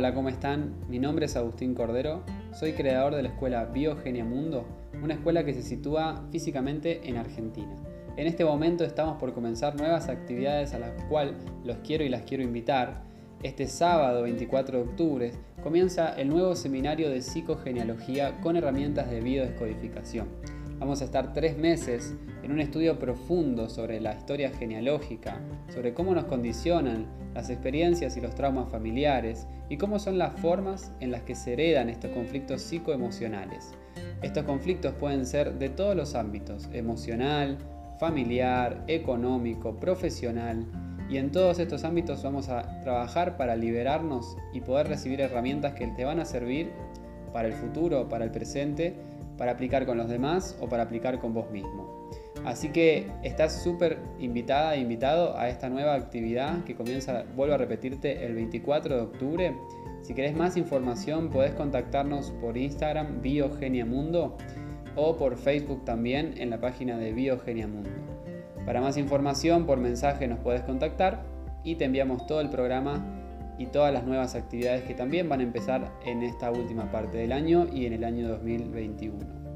Hola, ¿cómo están? Mi nombre es Agustín Cordero, soy creador de la escuela Biogenia Mundo, una escuela que se sitúa físicamente en Argentina. En este momento estamos por comenzar nuevas actividades a las cuales los quiero y las quiero invitar. Este sábado 24 de octubre comienza el nuevo seminario de psicogenealogía con herramientas de biodescodificación. Vamos a estar tres meses en un estudio profundo sobre la historia genealógica, sobre cómo nos condicionan las experiencias y los traumas familiares y cómo son las formas en las que se heredan estos conflictos psicoemocionales. Estos conflictos pueden ser de todos los ámbitos, emocional, familiar, económico, profesional, y en todos estos ámbitos vamos a trabajar para liberarnos y poder recibir herramientas que te van a servir para el futuro, para el presente, para aplicar con los demás o para aplicar con vos mismo. Así que estás súper invitada e invitado a esta nueva actividad que comienza, vuelvo a repetirte, el 24 de octubre. Si querés más información podés contactarnos por Instagram Biogenia Mundo o por Facebook también en la página de Biogenia Mundo. Para más información por mensaje nos podés contactar y te enviamos todo el programa y todas las nuevas actividades que también van a empezar en esta última parte del año y en el año 2021.